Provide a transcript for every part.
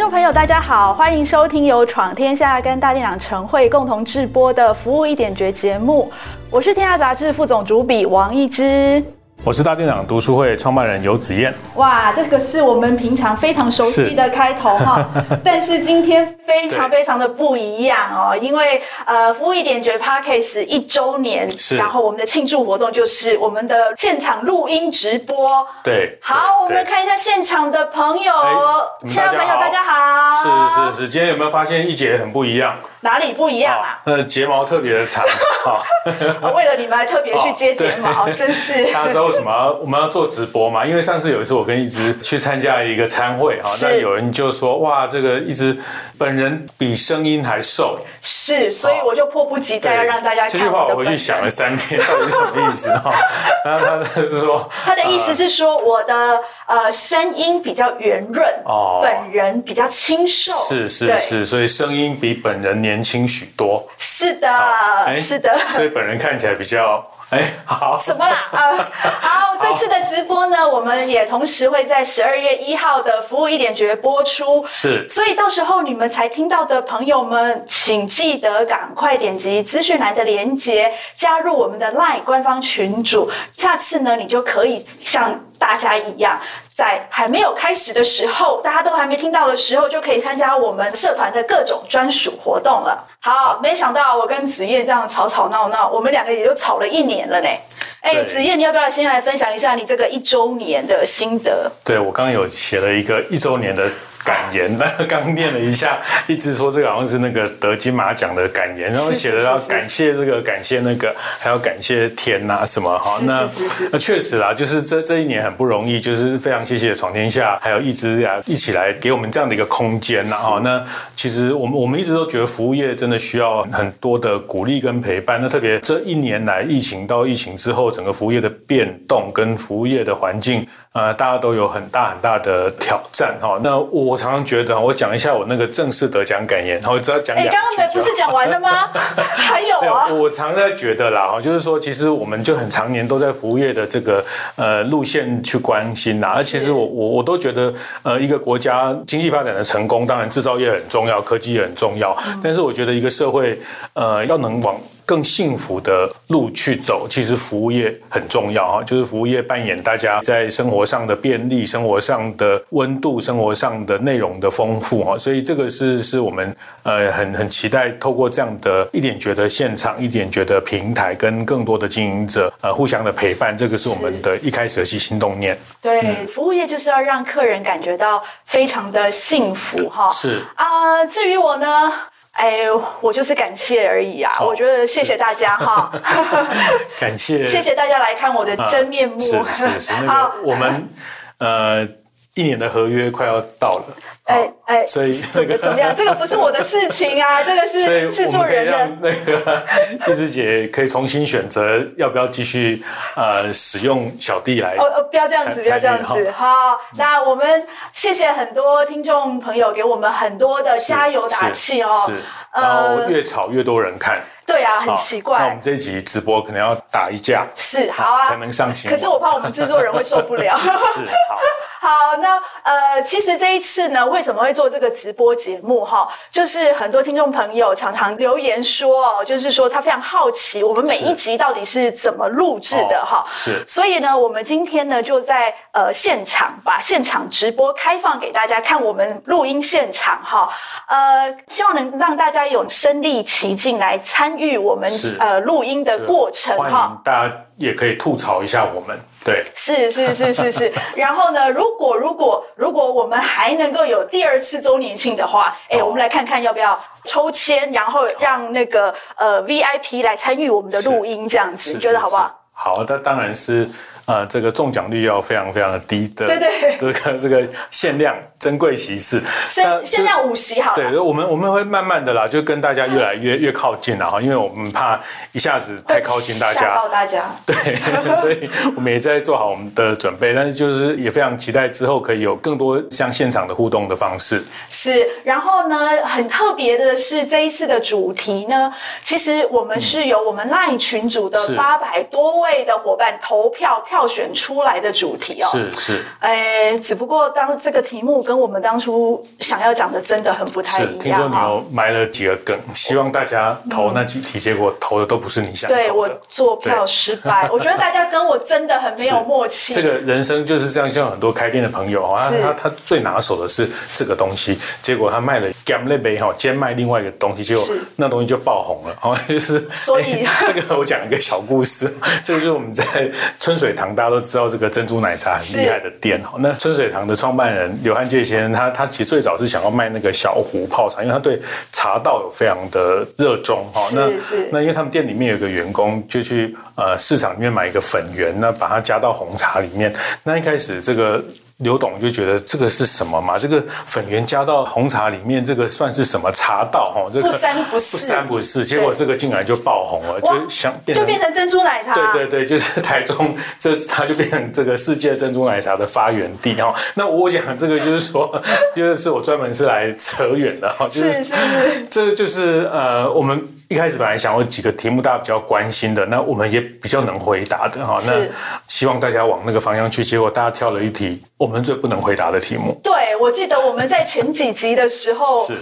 众朋友，大家好，欢迎收听由闯天下跟大店长晨会共同制播的《服务一点绝》节目，我是天下杂志副总主笔王一之。我是大店长读书会创办人游子燕。哇，这个是我们平常非常熟悉的开头哈，但是今天非常非常的不一样哦，因为呃，服务一点绝 Podcast 一周年，然后我们的庆祝活动就是我们的现场录音直播。对，好，我们看一下现场的朋友，亲爱的朋友大家好。是是是，今天有没有发现一姐很不一样？哪里不一样啊？呃，睫毛特别的长，好，为了你们还特别去接睫毛，真是。什么我们要做直播嘛？因为上次有一次我跟一直去参加一个餐会哈，那有人就说哇，这个一直本人比声音还瘦。是，所以我就迫不及待要让大家看。这句话我回去想了三天，到底是什么意思哈？然后他就说，他的意思是说我的呃声音比较圆润哦，本人比较清瘦。是是是，所以声音比本人年轻许多，是的，是的，所以本人看起来比较哎好什么啦？啊，好，这次的直播呢，我们也同时会在十二月一号的服务一点绝播出，是，所以到时候你们才听到的朋友们，请记得赶快点击资讯栏的连接，加入我们的 LINE 官方群组，下次呢，你就可以像大家一样。在还没有开始的时候，大家都还没听到的时候，就可以参加我们社团的各种专属活动了。好，没想到我跟子夜这样吵吵闹闹，我们两个也就吵了一年了呢。哎，子夜，你要不要先来分享一下你这个一周年的心得？对，我刚刚有写了一个一周年的。感言，那刚念了一下，一直说这个好像是那个得金马奖的感言，然后写的要感谢这个，感谢那个，还要感谢天呐什么哈。那那确实啦，就是这这一年很不容易，就是非常谢谢闯天下，还有一直啊一起来给我们这样的一个空间呐哈。那其实我们我们一直都觉得服务业真的需要很多的鼓励跟陪伴。那特别这一年来，疫情到疫情之后，整个服务业的变动跟服务业的环境，呃，大家都有很大很大的挑战哈。那我。我常常觉得，我讲一下我那个正式得奖感言，然后只要讲两句。刚刚不是讲完了吗？还有啊。我常在觉得啦，哈，就是说，其实我们就很常年都在服务业的这个呃路线去关心呐。而其实我我我都觉得，呃，一个国家经济发展的成功，当然制造业很重要，科技也很重要。但是我觉得一个社会，呃，要能往更幸福的路去走，其实服务业很重要啊，就是服务业扮演大家在生活上的便利、生活上的温度、生活上的内容的丰富啊，所以这个是是我们呃很很期待透过这样的一点觉得现场、一点觉得平台，跟更多的经营者呃互相的陪伴，这个是我们的一开始的起心动念。对，嗯、服务业就是要让客人感觉到非常的幸福哈。是啊、呃，至于我呢？哎，我就是感谢而已啊！我觉得谢谢大家哈 感谢谢谢大家来看我的真面目。是是是，那个 我们呃一年的合约快要到了。哎哎，所以这个怎么样？这个不是我的事情啊，这个是 制作人的。那个一枝姐可以重新选择要不要继续呃使用小弟来。哦哦，不要这样子，不要这样子。好，那我们谢谢很多听众朋友给我们很多的加油打气哦。是，然后越吵越多人看。对啊，很奇怪。那我们这一集直播可能要打一架。是，好啊，才能上新闻。可是我怕我们制作人会受不了。是，好。好，那呃，其实这一次呢，为什么会做这个直播节目哈？就是很多听众朋友常常留言说哦，就是说他非常好奇我们每一集到底是怎么录制的哈。是。所以呢，我们今天呢就在呃现场把现场直播开放给大家看，我们录音现场哈。呃，希望能让大家有身临其境来参与我们呃录音的过程哈。欢迎大家也可以吐槽一下我们。对，是是是是是，然后呢，如果如果如果我们还能够有第二次周年庆的话，哎、哦，我们来看看要不要抽签，然后让那个呃 VIP 来参与我们的录音，这样子，你觉得好不好？好，那当然是。呃，这个中奖率要非常非常的低的，对对，这个这个限量珍贵席次，限限量五席好。对，我们我们会慢慢的啦，就跟大家越来越越靠近了哈，因为我们怕一下子太靠近大家，大家。对，所以我们也在做好我们的准备，但是就是也非常期待之后可以有更多像现场的互动的方式。是，然后呢，很特别的是这一次的主题呢，其实我们是由我们 LINE 群组的八百多位的伙伴投票票。票选出来的主题哦，是是，哎，只不过当这个题目跟我们当初想要讲的真的很不太一样。听说你有埋了几个梗，希望大家投那几题，结果投的都不是你想投的。对，我做票失败，我觉得大家跟我真的很没有 默契。这个人生就是这样，像很多开店的朋友啊，他他最拿手的是这个东西，结果他卖了 gam 那杯哈，兼卖另外一个东西，结果那东西就爆红了，哦，就是所以 这个我讲一个小故事，这个就是我们在春水堂。大家都知道这个珍珠奶茶很厉害的店哈，那春水堂的创办人刘汉介先生，他他其实最早是想要卖那个小壶泡茶，因为他对茶道有非常的热衷哈。那那因为他们店里面有个员工就去呃市场里面买一个粉圆，那把它加到红茶里面。那一开始这个。刘董就觉得这个是什么嘛？这个粉圆加到红茶里面，这个算是什么茶道？哈，这个不三不四，不三不四。结果这个竟然就爆红了，就想变成就变成珍珠奶茶。对对对，就是台中，这它就变成这个世界珍珠奶茶的发源地哈。那我讲这个就是说，就是我专门是来扯远的哈，就是是是，这就是呃我们。一开始本来想有几个题目大家比较关心的，那我们也比较能回答的哈。那希望大家往那个方向去，结果大家挑了一题我们最不能回答的题目。对，我记得我们在前几集的时候。是。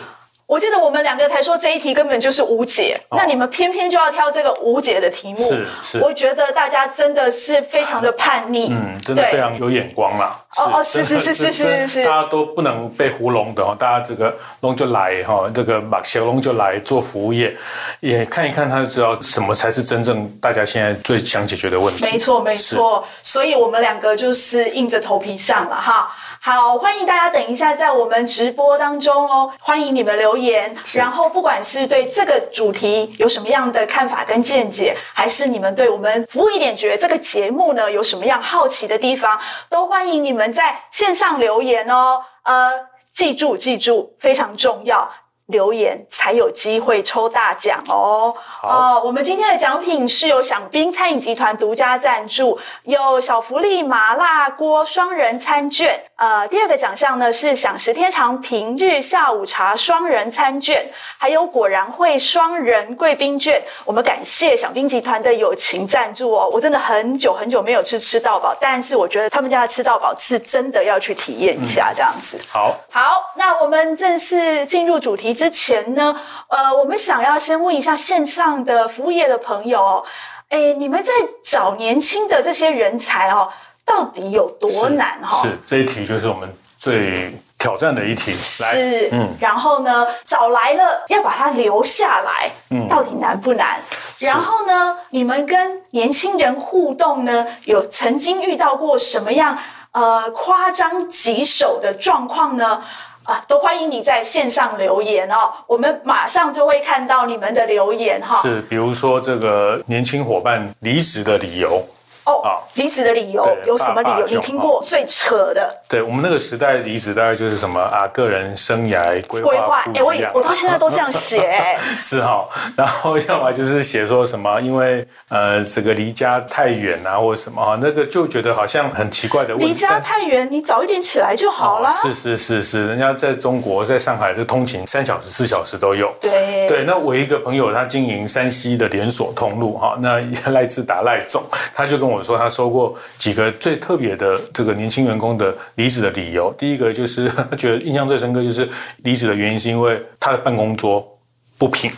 我记得我们两个才说这一题根本就是无解，哦、那你们偏偏就要挑这个无解的题目，是是。我觉得大家真的是非常的叛逆，嗯，真的非常有眼光啦。哦哦，是是是是是是，大家都不能被糊弄的哦，大家这个龙就来哈，这个马小龙就来做服务业，也看一看他就知道什么才是真正大家现在最想解决的问题。没错没错，所以我们两个就是硬着头皮上了哈。好，欢迎大家等一下在我们直播当中哦，欢迎你们留言。然后，不管是对这个主题有什么样的看法跟见解，还是你们对我们服务一点觉这个节目呢有什么样好奇的地方，都欢迎你们在线上留言哦。呃，记住记住，非常重要。留言才有机会抽大奖哦！好哦，我们今天的奖品是由享宾餐饮集团独家赞助，有小福利麻辣锅双人餐券。呃，第二个奖项呢是享食天长平日下午茶双人餐券，还有果然会双人贵宾券。我们感谢享宾集团的友情赞助哦！我真的很久很久没有吃吃到饱，但是我觉得他们家的吃到饱是真的要去体验一下，这样子。嗯、好，好，那我们正式进入主题。之前呢，呃，我们想要先问一下线上的服务业的朋友，哎，你们在找年轻的这些人才哦，到底有多难哈？是，是这一题就是我们最挑战的一题。来是，嗯，然后呢，找来了要把它留下来，嗯，到底难不难？然后呢，你们跟年轻人互动呢，有曾经遇到过什么样呃夸张棘手的状况呢？啊，都欢迎你在线上留言哦，我们马上就会看到你们的留言哈。是，比如说这个年轻伙伴离职的理由。哦，离职的理由有什么理由？你听过最扯的？对，我们那个时代离职大概就是什么啊，个人生涯规划哎，我我到现在都这样写。是哈，然后要么就是写说什么，因为呃这个离家太远啊，或者什么啊，那个就觉得好像很奇怪的问题。离家太远，你早一点起来就好了。是是是是，人家在中国，在上海，的通勤三小时、四小时都有。对对，那我一个朋友他经营山西的连锁通路哈，那 赖自达赖总，他就跟我。我说他收过几个最特别的这个年轻员工的离职的理由。第一个就是他觉得印象最深刻，就是离职的原因是因为他的办公桌不平。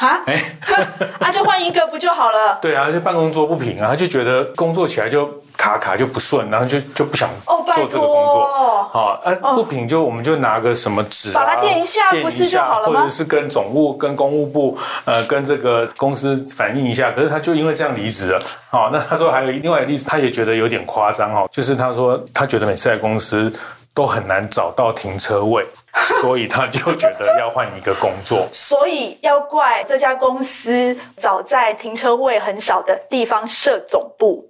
啊，哎，啊，就换一个不就好了？对啊，就办公桌不平啊，他就觉得工作起来就卡卡就不顺，然后就就不想做这个工作。好，啊，不平就我们就拿个什么纸把它垫一下，不是就好了吗？或者是跟总务、跟公务部，呃，跟这个公司反映一下。可是他就因为这样离职了。好，那他说还有另外一个例子，他也觉得有点夸张哦，就是他说他觉得每次来公司。都很难找到停车位，所以他就觉得要换一个工作。所以要怪这家公司早在停车位很少的地方设总部，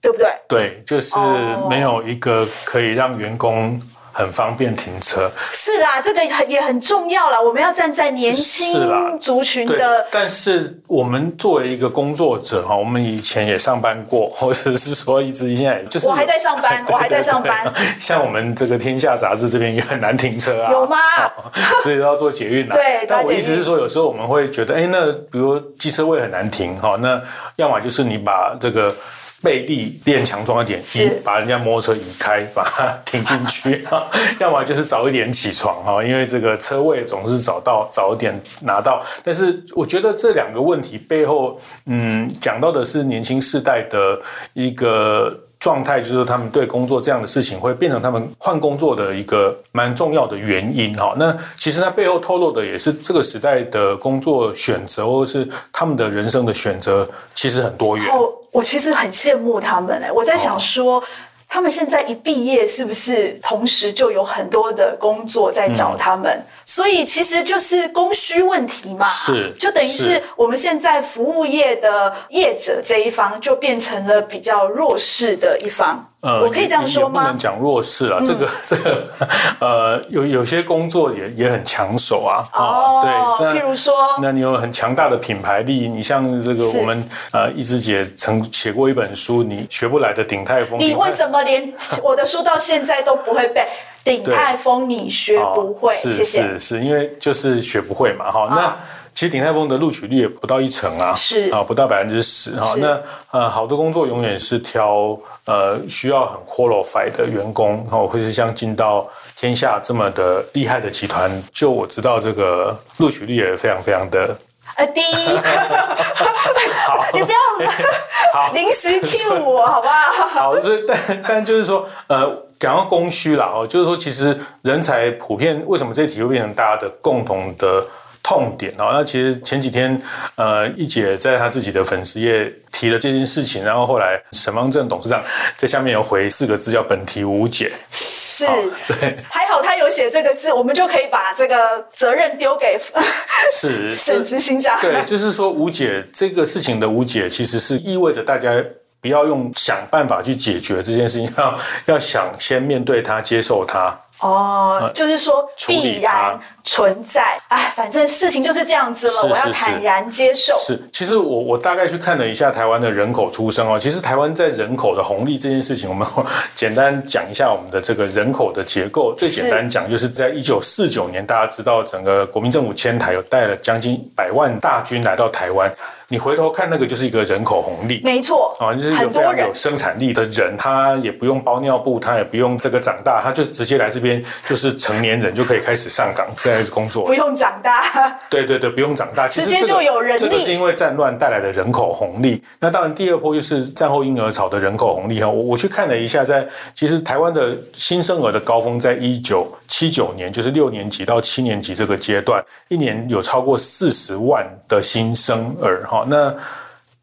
对不对？对，就是没有一个可以让员工。很方便停车，是啦，这个也很重要啦。我们要站在年轻族群的，但是我们作为一个工作者哈，我们以前也上班过，或者是说一直现在就是我还在上班，我还在上班。像我们这个《天下杂志》这边也很难停车啊，有吗？所以要做捷运啊。对，但我意思是说，有时候我们会觉得，哎，那比如机车位很难停哈，那要么就是你把这个。背力练强壮一点，移把人家摩托车移开，把它停进去。要么就是早一点起床哈，因为这个车位总是找到早一点拿到。但是我觉得这两个问题背后，嗯，讲到的是年轻世代的一个。状态就是他们对工作这样的事情会变成他们换工作的一个蛮重要的原因哈。那其实它背后透露的也是这个时代的工作选择，或者是他们的人生的选择，其实很多元。哦，我其实很羡慕他们哎，我在想说。哦他们现在一毕业，是不是同时就有很多的工作在找他们？嗯、所以其实就是供需问题嘛。是，就等于是我们现在服务业的业者这一方，就变成了比较弱势的一方。呃，我可以这样说吗？不能讲弱势啊，嗯、这个 这个呃，有有些工作也也很抢手啊。哦，对，譬如说，那你有很强大的品牌力，你像这个我们呃，一枝姐曾写过一本书，你学不来的鼎泰丰。你为什么连我的书到现在都不会背？鼎泰丰你学不会？是是是，是因为就是学不会嘛，哈，那。其实鼎泰丰的录取率也不到一成啊，是啊，不到百分之十哈。那呃，好多工作永远是挑呃需要很 qualified 的员工，然后或是像进到天下这么的厉害的集团，就我知道这个录取率也非常非常的呃低。好，你不要好临时 cue 我好不好？好，所以 但但就是说呃，讲到供需啦哦，就是说其实人才普遍为什么这题会变成大家的共同的。痛点哦，那其实前几天，呃，一姐在她自己的粉丝页提了这件事情，然后后来沈方正董事长在下面有回四个字，叫“本题无解”。是，对，还好他有写这个字，我们就可以把这个责任丢给 是 沈执行长。对，就是说无解这个事情的无解，其实是意味着大家不要用想办法去解决这件事情，要要想先面对它，接受它。哦，就是说必然存在，哎，反正事情就是这样子了，是是是，我要坦然接受。是，其实我我大概去看了一下台湾的人口出生哦，其实台湾在人口的红利这件事情，我们 简单讲一下我们的这个人口的结构。最简单讲，就是在一九四九年，大家知道整个国民政府迁台，有带了将近百万大军来到台湾。你回头看那个就是一个人口红利，没错啊，就是一个非常有生产力的人，他也不用包尿布，他也不用这个长大，他就直接来这边，就是成年人就可以开始上岗，在工作，不用长大。对对对，不用长大，直接就有人力。这个是因为战乱带来的人口红利。那当然，第二波就是战后婴儿潮的人口红利哈。我我去看了一下，在其实台湾的新生儿的高峰在一九七九年，就是六年级到七年级这个阶段，一年有超过四十万的新生儿哈。那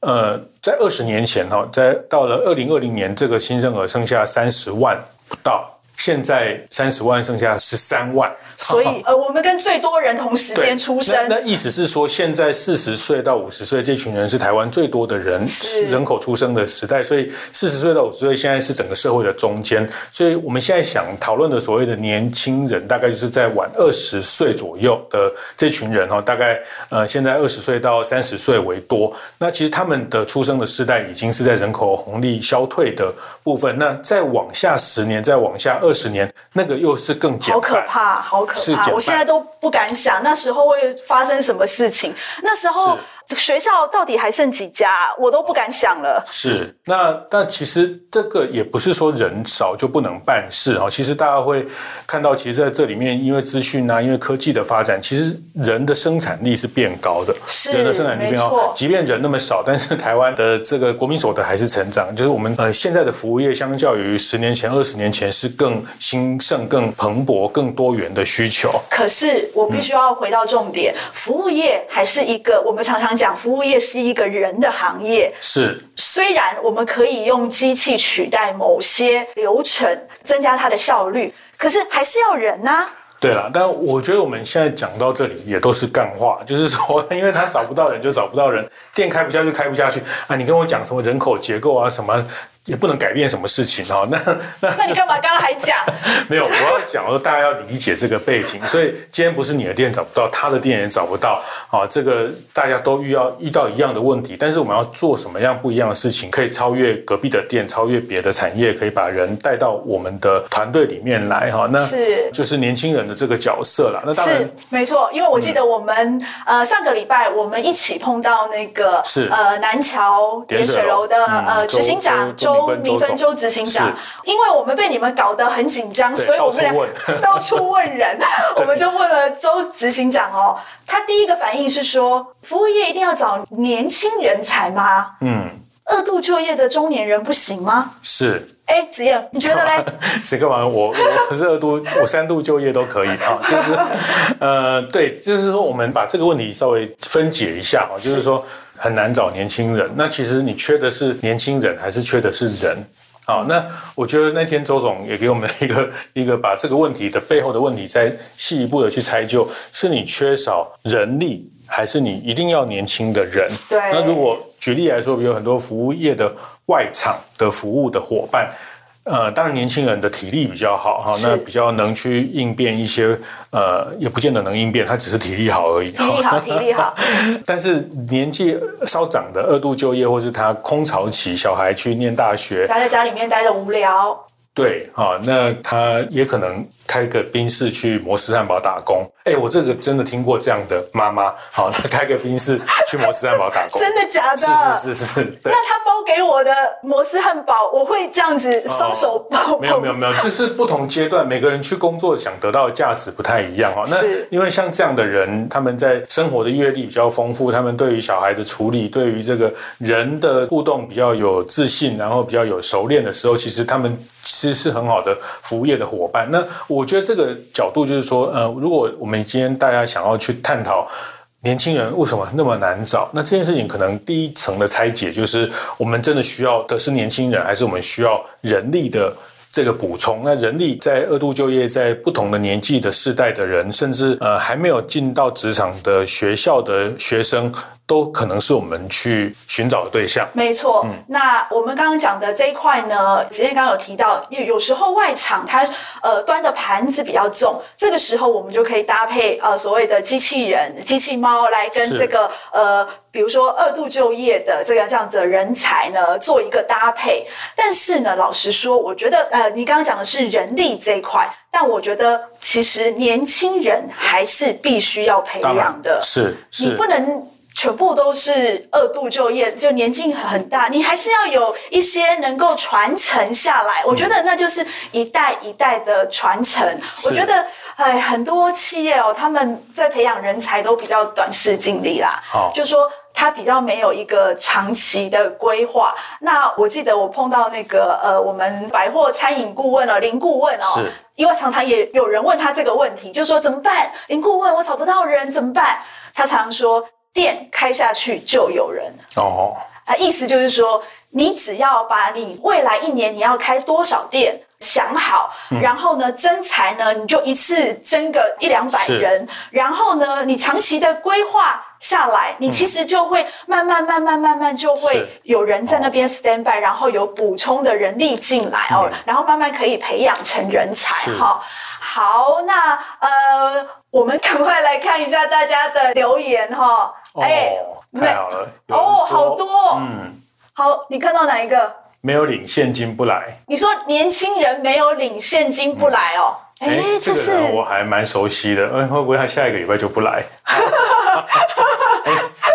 呃，在二十年前哈，在到了二零二零年，这个新生儿剩下三十万不到。现在三十万剩下十三万，所以呃，我们跟最多人同时间出生。那，那意思是说，现在四十岁到五十岁这群人是台湾最多的人，人口出生的时代。所以四十岁到五十岁现在是整个社会的中间。所以我们现在想讨论的所谓的年轻人，大概就是在晚二十岁左右的这群人哦，大概呃现在二十岁到三十岁为多。那其实他们的出生的时代已经是在人口红利消退的部分。那再往下十年，再往下二。二十年，那个又是更简单，好可怕，好可怕！我现在都不敢想那时候会发生什么事情。那时候。学校到底还剩几家？我都不敢想了。是，那但其实这个也不是说人少就不能办事啊。其实大家会看到，其实在这里面，因为资讯啊，因为科技的发展，其实人的生产力是变高的。是，人的生产力变高。即便人那么少，但是台湾的这个国民所得还是成长。就是我们呃现在的服务业，相较于十年前、二十年前，是更兴盛、更蓬勃、更多元的需求。可是我必须要回到重点，嗯、服务业还是一个我们常常。讲服务业是一个人的行业，是。虽然我们可以用机器取代某些流程，增加它的效率，可是还是要人呐、啊。对了，但我觉得我们现在讲到这里也都是干话，就是说，因为他找不到人就找不到人，店开不下去开不下去啊！你跟我讲什么人口结构啊什么？也不能改变什么事情哦。那那那你干嘛刚刚还讲？没有，我要讲说大家要理解这个背景。所以今天不是你的店找不到，他的店也找不到啊。这个大家都遇到遇到一样的问题，但是我们要做什么样不一样的事情，可以超越隔壁的店，超越别的产业，可以把人带到我们的团队里面来哈。那是就是年轻人的这个角色啦。那当然是没错，因为我记得我们、嗯、呃上个礼拜我们一起碰到那个是呃南桥点水楼的、嗯、呃执行长周。周明芬周执行长，因为我们被你们搞得很紧张，所以我们俩 到处问人，我们就问了周执行长哦。他第一个反应是说，服务业一定要找年轻人才吗？嗯，二度就业的中年人不行吗？是。哎，子燕，你觉得嘞？谁干嘛？我我不是二度，我三度就业都可以啊。就是，呃，对，就是说，我们把这个问题稍微分解一下啊，就是说。很难找年轻人，那其实你缺的是年轻人，还是缺的是人？好，那我觉得那天周总也给我们一个 一个把这个问题的背后的问题再细一步的去拆就，是你缺少人力，还是你一定要年轻的人？对。那如果举例来说，比如很多服务业的外场的服务的伙伴。呃，当然年轻人的体力比较好哈，那比较能去应变一些，呃，也不见得能应变，他只是体力好而已。体力好，体力好。但是年纪稍长的二度就业，或是他空巢期，小孩去念大学，他在家里面待着无聊。对，哈，那他也可能。开个宾士去摩斯汉堡打工，哎，我这个真的听过这样的妈妈，好，她开个宾士去摩斯汉堡打工，真的假的？是是是是，对。那她包给我的摩斯汉堡，我会这样子双手抱抱？没有没有没有，就是不同阶段，每个人去工作想得到的价值不太一样哈。那因为像这样的人，他们在生活的阅历比较丰富，他们对于小孩的处理，对于这个人的互动比较有自信，然后比较有熟练的时候，其实他们其实是很好的服务业的伙伴。那我。我觉得这个角度就是说，呃，如果我们今天大家想要去探讨年轻人为什么那么难找，那这件事情可能第一层的拆解就是，我们真的需要的是年轻人，还是我们需要人力的这个补充？那人力在二度就业，在不同的年纪的世代的人，甚至呃还没有进到职场的学校的学生。都可能是我们去寻找的对象。没错，嗯，那我们刚刚讲的这一块呢，子燕刚刚有提到，有有时候外场它呃端的盘子比较重，这个时候我们就可以搭配呃所谓的机器人、机器猫来跟这个呃，比如说二度就业的这个这样子的人才呢做一个搭配。但是呢，老实说，我觉得呃，你刚刚讲的是人力这一块，但我觉得其实年轻人还是必须要培养的。是，是，你不能。全部都是二度就业，就年纪很大，你还是要有一些能够传承下来。我觉得那就是一代一代的传承。我觉得，哎，很多企业哦，他们在培养人才都比较短视近利啦。好，就说他比较没有一个长期的规划。那我记得我碰到那个呃，我们百货餐饮顾问哦，林顾问哦，是，因为常常也有人问他这个问题，就说怎么办？林顾问，我找不到人怎么办？他常常说。店开下去就有人。哦，啊，意思就是说，你只要把你未来一年你要开多少店想好，嗯、然后呢，增财呢，你就一次增个一两百人，然后呢，你长期的规划下来，你其实就会慢慢慢慢慢慢就会有人在那边 stand by，然后有补充的人力进来哦，然后慢慢可以培养成人才哈。好，那呃，我们赶快来看一下大家的留言哈。哎，太好了！哦，好多。嗯，好，你看到哪一个？没有领现金不来。你说年轻人没有领现金不来哦？哎，这个人我还蛮熟悉的。哎，会不会他下一个礼拜就不来？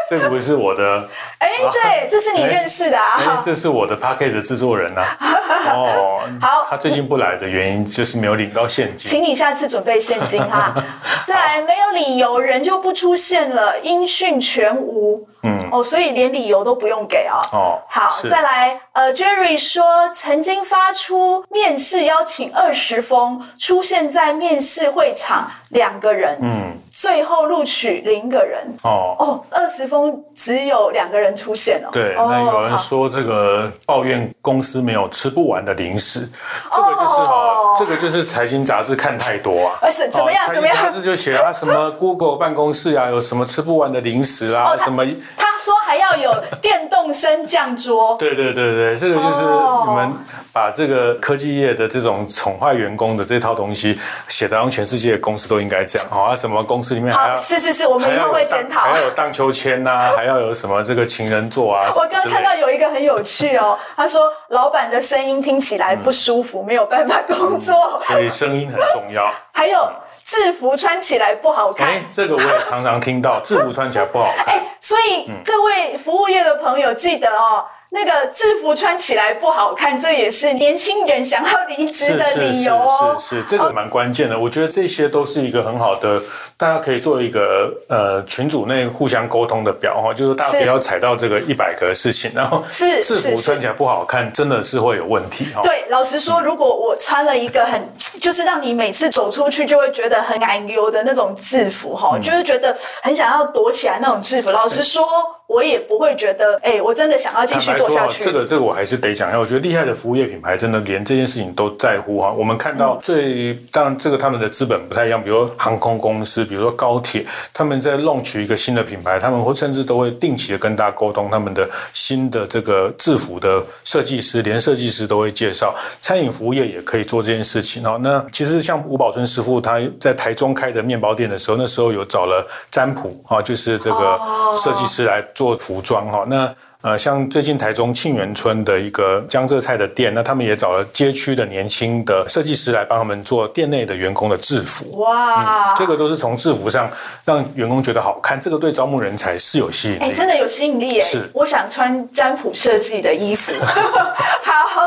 这个不是我的。哎，对，这是你认识的啊。这是我的 p a c k a g e 的制作人呐。哦，好。他最近不来的原因就是没有领到现金。请你下次准备现金哈。再来，没有理由人就不出现了，音讯全无。嗯。哦，所以连理由都不用给啊。哦。好，再来。呃，Jerry 说曾经发出面试邀请二十封，出现在面试会场两个人。嗯。最后录取零个人。哦。哦，二十封只有两个人出。出现了。对，那有人说这个抱怨公司没有吃不完的零食，这个就是哦，这个就是财经杂志看太多啊。是怎么样？怎么样？杂志就写啊，什么 Google 办公室啊，有什么吃不完的零食啊，什么？他说还要有电动升降桌。对对对对，这个就是你们把这个科技业的这种宠坏员工的这套东西写的，让全世界的公司都应该这样。好啊，什么公司里面还要是是是，我们以后会检讨，还要有荡秋千呐，还要有什么这个情人座啊。我刚看到有一个很有趣哦，他说老板的声音听起来不舒服，没有办法工作，所以声音很重要。还有制服穿起来不好看，哎，这个我也常常听到，制服穿起来不好看。哎，所以各位服务业的朋友记得哦。那个制服穿起来不好看，这也是年轻人想要离职的理由哦。是是是，是，这个蛮关键的。我觉得这些都是一个很好的，大家可以做一个呃群组内互相沟通的表哈，就是大家不要踩到这个一百个事情，然后是制服穿起来不好看，真的是会有问题哈。对，老实说，如果我穿了一个很 就是让你每次走出去就会觉得很难丢的那种制服哈，就是觉得很想要躲起来那种制服，老实说。我也不会觉得，哎、欸，我真的想要继续做下去。这个，这个我还是得讲一下。我觉得厉害的服务业品牌，真的连这件事情都在乎哈。我们看到最，当然这个他们的资本不太一样，比如说航空公司，比如说高铁，他们在 launch 一个新的品牌，他们会甚至都会定期的跟大家沟通他们的新的这个制服的设计师，连设计师都会介绍。餐饮服务业也可以做这件事情哦。那其实像吴宝春师傅他在台中开的面包店的时候，那时候有找了占卜啊，就是这个设计师来。做服装哈，那呃，像最近台中沁园村的一个江浙菜的店，那他们也找了街区的年轻的设计师来帮他们做店内的员工的制服。哇、嗯，这个都是从制服上让员工觉得好看，这个对招募人才是有吸引力。哎、欸，真的有吸引力耶！是，我想穿占卜设计的衣服。好，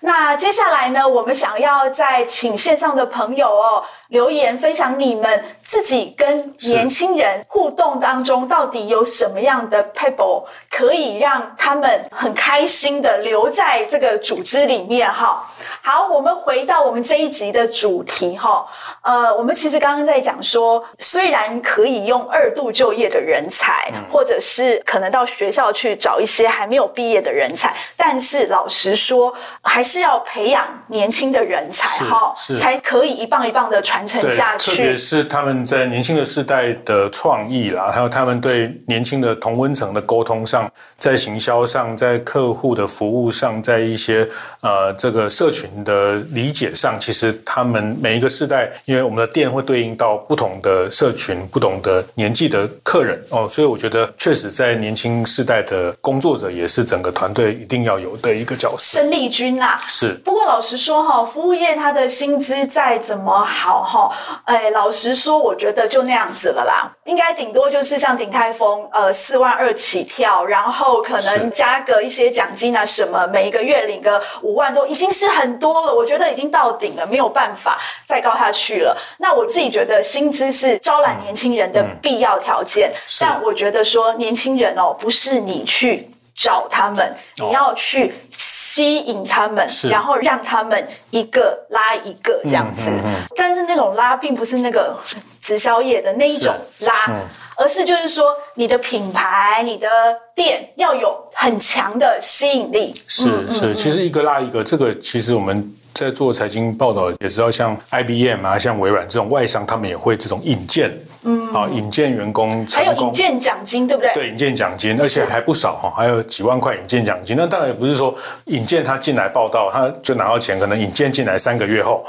那接下来呢，我们想要再请线上的朋友哦。留言分享你们自己跟年轻人互动当中，到底有什么样的 pebble 可以让他们很开心的留在这个组织里面？哈，好，我们回到我们这一集的主题哈。呃，我们其实刚刚在讲说，虽然可以用二度就业的人才，或者是可能到学校去找一些还没有毕业的人才，但是老实说，还是要培养年轻的人才哈，才可以一棒一棒的传。传承下去，特别是他们在年轻的世代的创意啦，还有他们对年轻的同温层的沟通上，在行销上，在客户的服务上，在一些呃这个社群的理解上，其实他们每一个世代，因为我们的店会对应到不同的社群、不同的年纪的客人哦，所以我觉得确实在年轻世代的工作者也是整个团队一定要有的一个角色。生力军啊，是。不过老实说哈，服务业它的薪资再怎么好。哈，哎，老实说，我觉得就那样子了啦。应该顶多就是像鼎泰丰，呃，四万二起跳，然后可能加个一些奖金啊什么，每一个月领个五万多，已经是很多了。我觉得已经到顶了，没有办法再高下去了。那我自己觉得薪资是招揽年轻人的必要条件，嗯嗯、但我觉得说年轻人哦，不是你去。找他们，你要去吸引他们，哦、然后让他们一个拉一个这样子。嗯嗯嗯、但是那种拉并不是那个直销业的那一种拉，而是就是说你的品牌、你的店要有很强的吸引力。是是，其实一个拉一个，这个其实我们在做财经报道也知道，像 IBM 啊、像微软这种外商，他们也会这种引荐。嗯，啊，引荐员工成功，还有引荐奖金，对不对？对，引荐奖金，而且还不少哈，还有几万块引荐奖金。那当然也不是说引荐他进来报道，他就拿到钱，可能引荐进来三个月后，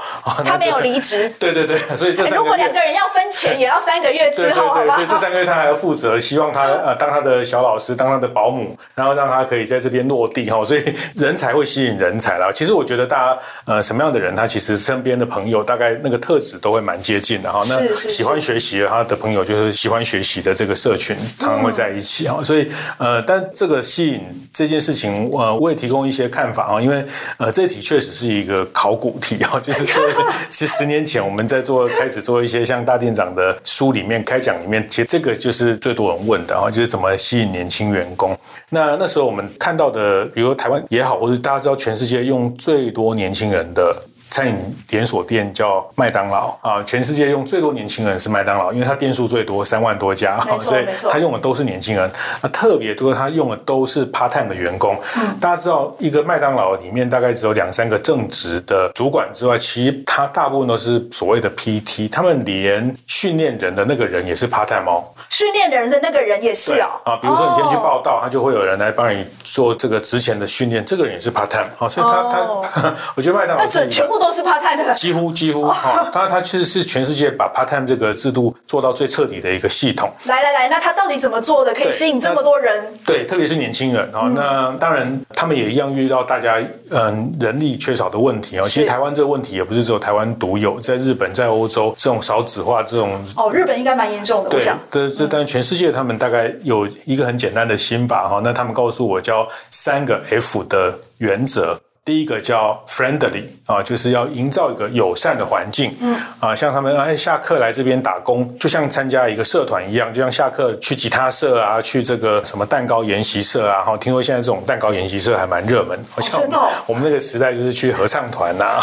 他没有离职。对对对，所以这如果两个人要分钱，也要三个月之后，对对对，所以这三个月他还要负责，希望他呃当他的小老师，当他的保姆，然后让他可以在这边落地哈。所以人才会吸引人才啦。其实我觉得大家呃什么样的人，他其实身边的朋友大概那个特质都会蛮接近的哈。那喜欢学习的他的朋友就是。喜欢学习的这个社群，常常会在一起啊，所以呃，但这个吸引这件事情，呃，我也提供一些看法啊，因为呃，这题确实是一个考古题啊，就是做，其实十年前我们在做开始做一些像大店长的书里面开讲里面，其实这个就是最多人问的啊，就是怎么吸引年轻员工。那那时候我们看到的，比如说台湾也好，或者大家知道全世界用最多年轻人的。餐饮连锁店叫麦当劳啊，全世界用最多年轻人是麦当劳，因为它店数最多，三万多家，所以他用的都是年轻人。那特别多，他用的都是 part time 的员工。嗯，大家知道，一个麦当劳里面大概只有两三个正职的主管之外，其实他大部分都是所谓的 PT，他们连训练人的那个人也是 part time 哦。训练人的那个人也是哦。啊，比如说你今天去报道，他就会有人来帮你做这个之前的训练，这个人也是 part time 啊，所以他他，我觉得麦当劳是全部都是 part time 的。几乎几乎哈，他他其实是全世界把 part time 这个制度做到最彻底的一个系统。来来来，那他到底怎么做的，可以吸引这么多人？对，特别是年轻人啊。嗯、那当然，他们也一样遇到大家嗯人力缺少的问题啊。其实台湾这个问题也不是只有台湾独有，在日本、在欧洲这种少子化这种哦，日本应该蛮严重的。对，这这但是全世界他们大概有一个很简单的心法哈。那他们告诉我叫三个 F 的原则。第一个叫 friendly 啊，就是要营造一个友善的环境。嗯啊，像他们哎下课来这边打工，就像参加一个社团一样，就像下课去吉他社啊，去这个什么蛋糕研习社啊。哈，听说现在这种蛋糕研习社还蛮热门。好像我们，我们那个时代就是去合唱团呐。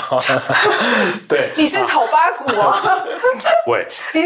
对，你是好八股啊。喂，你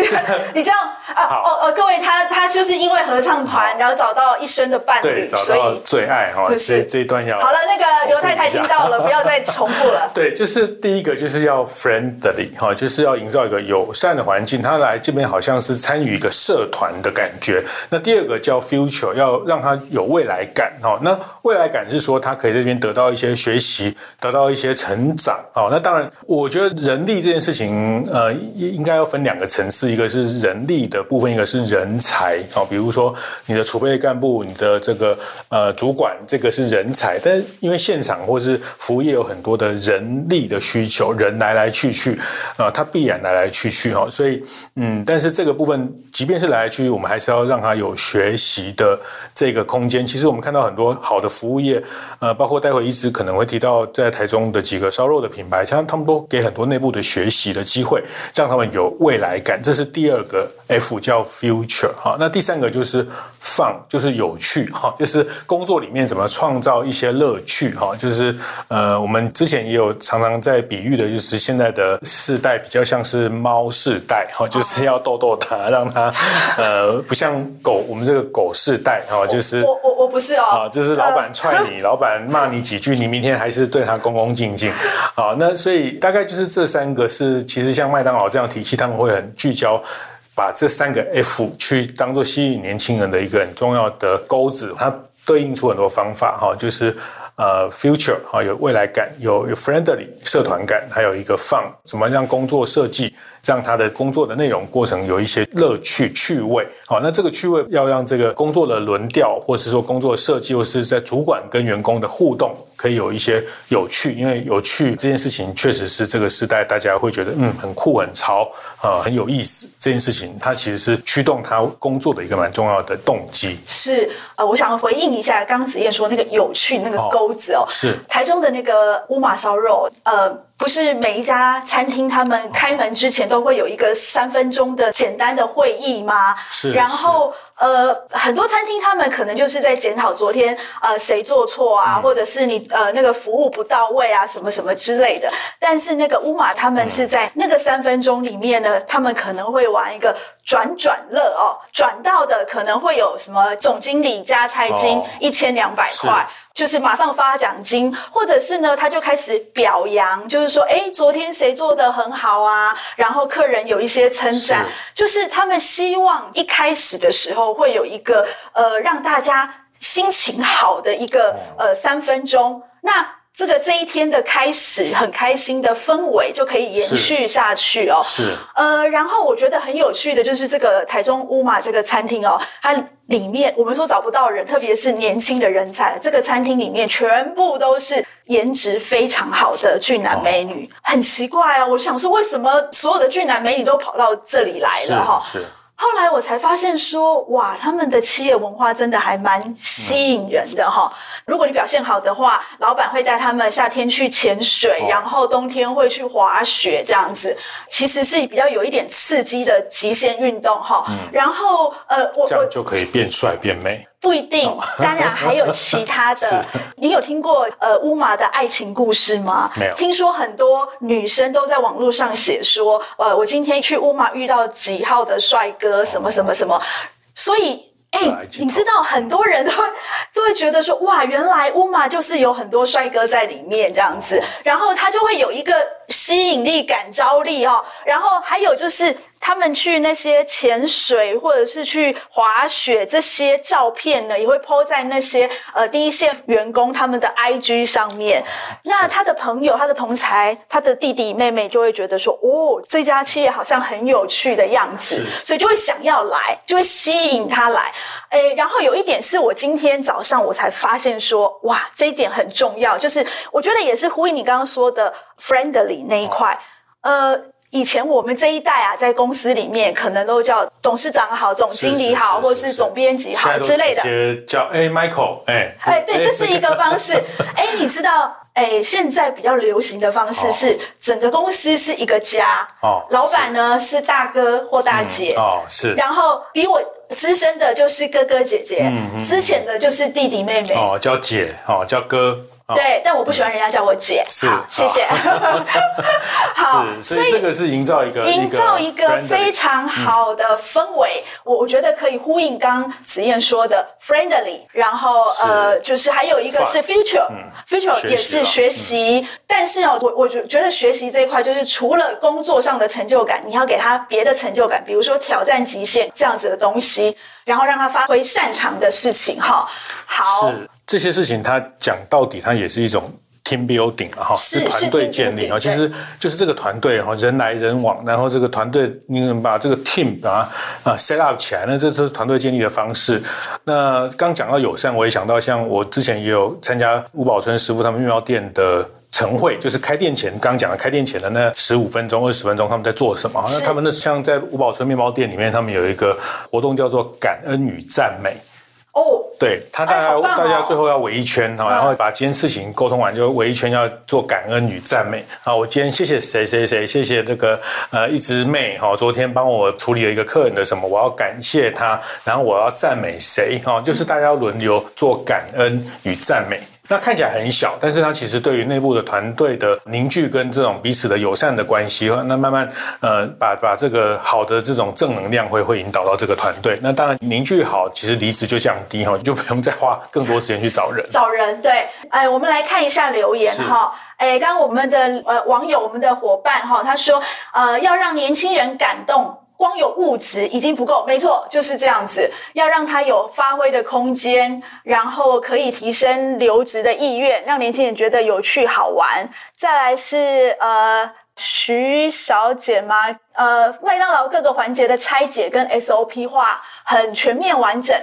你这样啊哦哦，各位他他就是因为合唱团，然后找到一生的伴侣，找到最爱哈。所以这一段要好了，那个刘太太听到。不要再重复了。对，就是第一个就是要 friendly 哈，就是要营造一个友善的环境。他来这边好像是参与一个社团的感觉。那第二个叫 future，要让他有未来感哈。那未来感是说他可以在这边得到一些学习，得到一些成长。哦，那当然，我觉得人力这件事情，呃，应该要分两个层次，一个是人力的部分，一个是人才。好，比如说你的储备干部，你的这个呃主管，这个是人才。但因为现场或是服务业有很多的人力的需求，人来来去去啊，他必然来来去去哈，所以嗯，但是这个部分，即便是来来去去，我们还是要让他有学习的这个空间。其实我们看到很多好的服务业，呃，包括待会一直可能会提到在台中的几个烧肉的品牌，像他们都给很多内部的学习的机会，让他们有未来感。这是第二个 F 叫 Future 哈，那第三个就是 Fun，就是有趣哈，就是工作里面怎么创造一些乐趣哈，就是。呃，我们之前也有常常在比喻的，就是现在的世代比较像是猫世代哈，就是要逗逗它，让它呃不像狗，我们这个狗世代哈，就是我我我不是哦，啊，就是老板踹你，老板骂你几句，你明天还是对他恭恭敬敬，啊，那所以大概就是这三个是，其实像麦当劳这样体系，他们会很聚焦，把这三个 F 去当做吸引年轻人的一个很重要的钩子，它对应出很多方法哈，就是。呃，future 啊，有未来感，有有 friendly 社团感，还有一个 fun，怎么让工作设计，让他的工作的内容过程有一些乐趣趣味。好，那这个趣味要让这个工作的轮调，或是说工作设计，或是在主管跟员工的互动，可以有一些有趣。因为有趣这件事情，确实是这个时代大家会觉得嗯很酷很潮啊、呃、很有意思。这件事情它其实是驱动他工作的一个蛮重要的动机。是呃，我想回应一下刚子燕说那个有趣那个勾。哦，是台中的那个乌马烧肉，呃，不是每一家餐厅他们开门之前都会有一个三分钟的简单的会议吗？是，然后。呃，很多餐厅他们可能就是在检讨昨天呃谁做错啊，嗯、或者是你呃那个服务不到位啊，什么什么之类的。但是那个乌马他们是在那个三分钟里面呢，他们可能会玩一个转转乐哦，转到的可能会有什么总经理加菜金一千两百块。就是马上发奖金，或者是呢，他就开始表扬，就是说，哎，昨天谁做的很好啊？然后客人有一些称赞，是就是他们希望一开始的时候会有一个呃，让大家心情好的一个呃三分钟。那这个这一天的开始，很开心的氛围就可以延续下去哦。是，呃，然后我觉得很有趣的就是这个台中乌马这个餐厅哦，它里面我们说找不到人，特别是年轻的人才，这个餐厅里面全部都是颜值非常好的俊男美女。哦、很奇怪啊，我想说为什么所有的俊男美女都跑到这里来了哈？是。是后来我才发现说，哇，他们的企业文化真的还蛮吸引人的哈。嗯如果你表现好的话，老板会带他们夏天去潜水，然后冬天会去滑雪，这样子，其实是比较有一点刺激的极限运动哈。然后呃，我这样就可以变帅变美。不一定，当然还有其他的。你有听过呃乌马的爱情故事吗？没有。听说很多女生都在网络上写说，呃，我今天去乌马遇到几号的帅哥，什么什么什么。所以，哎、欸，你知道很多人都会 都会觉得说，哇，原来乌马就是有很多帅哥在里面这样子，然后他就会有一个吸引力、感召力哦。然后还有就是。他们去那些潜水或者是去滑雪，这些照片呢，也会 po 在那些呃第一线员工他们的 IG 上面。那他的朋友、他的同才、他的弟弟妹妹就会觉得说，哦，这家企业好像很有趣的样子，所以就会想要来，就会吸引他来。诶，然后有一点是我今天早上我才发现说，哇，这一点很重要，就是我觉得也是呼应你刚刚说的 friendly 那一块，呃。以前我们这一代啊，在公司里面可能都叫董事长好、总经理好，或是总编辑好之类的。直接叫哎，Michael，哎，哎，对，这是一个方式。哎，你知道，哎，现在比较流行的方式是，整个公司是一个家。哦。老板呢是大哥或大姐。哦，是。然后比我资深的就是哥哥姐姐，嗯，之前的就是弟弟妹妹。哦，叫姐，哦，叫哥。对，但我不喜欢人家叫我姐。是，谢谢。好，所以这个是营造一个营造一个非常好的氛围。我我觉得可以呼应刚子燕说的 friendly，然后呃，就是还有一个是 future，future 也是学习。但是哦，我我觉觉得学习这一块，就是除了工作上的成就感，你要给他别的成就感，比如说挑战极限这样子的东西，然后让他发挥擅长的事情。哈，好。这些事情，他讲到底，它也是一种 team building 哈，是团队建立啊。其实就是这个团队哈，人来人往，然后这个团队你能把这个 team 啊啊 set up 起来，那这是团队建立的方式。那刚讲到友善，我也想到像我之前也有参加吴宝春师傅他们面包店的晨会，就是开店前刚刚讲的开店前的那十五分钟、二十分钟，他们在做什么？那他们那像在吴宝春面包店里面，他们有一个活动叫做感恩与赞美。哦，对他，大家、哎哦、大家最后要围一圈哈，然后把今天事情沟通完，就围一圈要做感恩与赞美。啊，我今天谢谢谁谁谁，谢谢这个呃一只妹哈，昨天帮我处理了一个客人的什么，我要感谢他，然后我要赞美谁哈，就是大家轮流做感恩与赞美。那看起来很小，但是它其实对于内部的团队的凝聚跟这种彼此的友善的关系，那慢慢呃把把这个好的这种正能量会会引导到这个团队。那当然凝聚好，其实离职就降低哈，就不用再花更多时间去找人。找人对，哎，我们来看一下留言哈，哎，刚刚我们的呃网友，我们的伙伴哈，他说呃要让年轻人感动。光有物质已经不够，没错，就是这样子。要让他有发挥的空间，然后可以提升留职的意愿，让年轻人觉得有趣好玩。再来是呃徐小姐吗？呃，麦当劳各个环节的拆解跟 SOP 化很全面完整。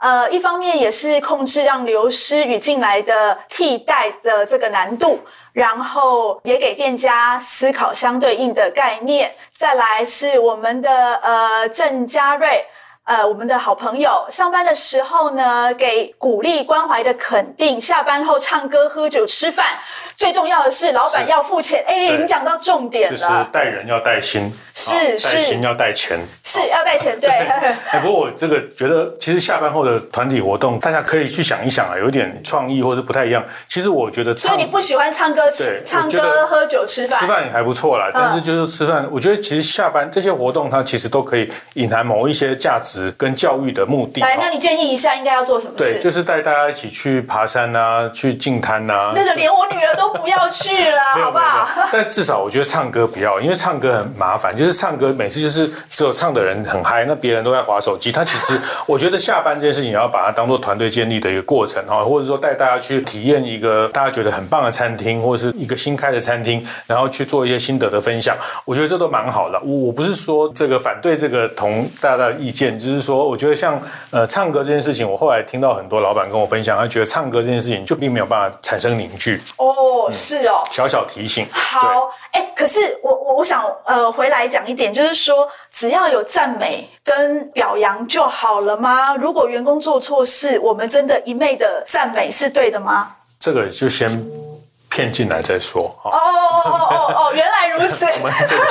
呃，一方面也是控制让流失与进来的替代的这个难度。然后也给店家思考相对应的概念。再来是我们的呃郑嘉瑞，呃我们的好朋友，上班的时候呢给鼓励关怀的肯定，下班后唱歌喝酒吃饭。最重要的是，老板要付钱。哎，你讲到重点了，就是带人要带心，是是，带心要带钱，是要带钱。对。哎，不过我这个觉得，其实下班后的团体活动，大家可以去想一想啊，有一点创意或者不太一样。其实我觉得，所以你不喜欢唱歌，对，唱歌、喝酒、吃饭，吃饭也还不错啦。但是就是吃饭，我觉得其实下班这些活动，它其实都可以隐含某一些价值跟教育的目的。来，那你建议一下应该要做什么事？对，就是带大家一起去爬山啊，去净滩啊。那个连我女儿都。不要去了，好不好？但至少我觉得唱歌不要，因为唱歌很麻烦。就是唱歌每次就是只有唱的人很嗨，那别人都在划手机。他其实我觉得下班这件事情要把它当做团队建立的一个过程哈，或者说带大家去体验一个大家觉得很棒的餐厅，或者是一个新开的餐厅，然后去做一些心得的分享。我觉得这都蛮好的。我我不是说这个反对这个同大家的意见，就是说我觉得像呃唱歌这件事情，我后来听到很多老板跟我分享，他觉得唱歌这件事情就并没有办法产生凝聚哦。哦，是哦，小小提醒。好，哎，可是我我我想呃回来讲一点，就是说只要有赞美跟表扬就好了吗？如果员工做错事，我们真的一昧的赞美是对的吗？这个就先。骗进来再说哦哦哦哦哦，原来如此。我们这个，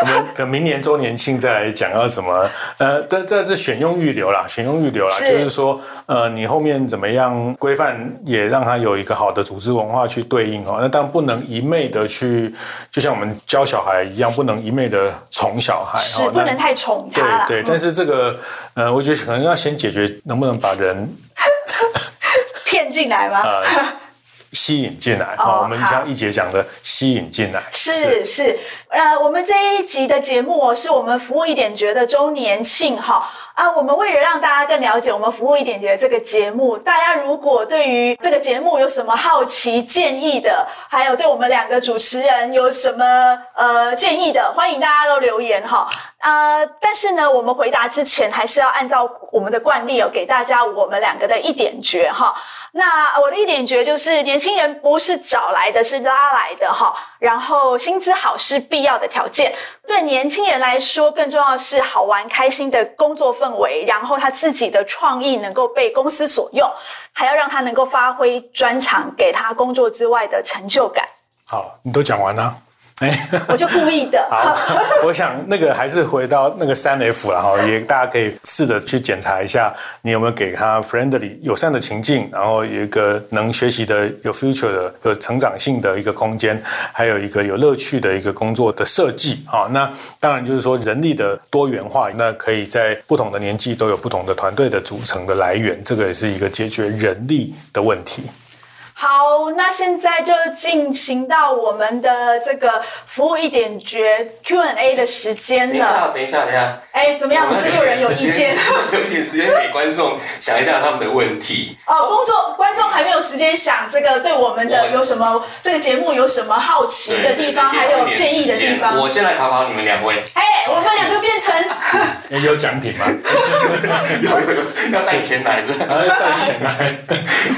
我们等明年周年庆再来讲要怎么呃，但这是选用预留啦，选用预留啦，是就是说呃，你后面怎么样规范，也让它有一个好的组织文化去对应哦。那当然不能一昧的去，就像我们教小孩一样，不能一昧的宠小孩，是不能太宠他。对对，但是这个呃，我觉得可能要先解决能不能把人 骗进来吗？呃吸引进来，哦，我们像一姐讲的，吸引进来。是是，是，呃，我们这一集的节目是我们服务一点觉的周年庆哈啊，我们为了让大家更了解我们服务一点觉这个节目，大家如果对于这个节目有什么好奇建议的，还有对我们两个主持人有什么呃建议的，欢迎大家都留言哈。呃，但是呢，我们回答之前还是要按照我们的惯例哦，给大家我们两个的一点诀哈。那我的一点诀就是，年轻人不是找来的，是拉来的哈。然后薪资好是必要的条件，对年轻人来说，更重要是好玩开心的工作氛围，然后他自己的创意能够被公司所用，还要让他能够发挥专长，给他工作之外的成就感。好，你都讲完了。哎，我就故意的。好，我想那个还是回到那个三 F 了哈，也大家可以试着去检查一下，你有没有给他 friendly 友善的情境，然后有一个能学习的、有 future 的、有成长性的一个空间，还有一个有乐趣的一个工作的设计啊。那当然就是说人力的多元化，那可以在不同的年纪都有不同的团队的组成的来源，这个也是一个解决人力的问题。好，那现在就进行到我们的这个服务一点绝 Q&A 的时间了。等一下，等一下，等一下。哎，怎么样？制作人有意见？有一点时间给观众想一下他们的问题。哦，工作观众还没有时间想这个，对我们的有什么这个节目有什么好奇的地方，还有建议的地方。我先来考考你们两位。哎，我们两个变成 有奖品吗？有有有，要带钱来是吧？要带钱来。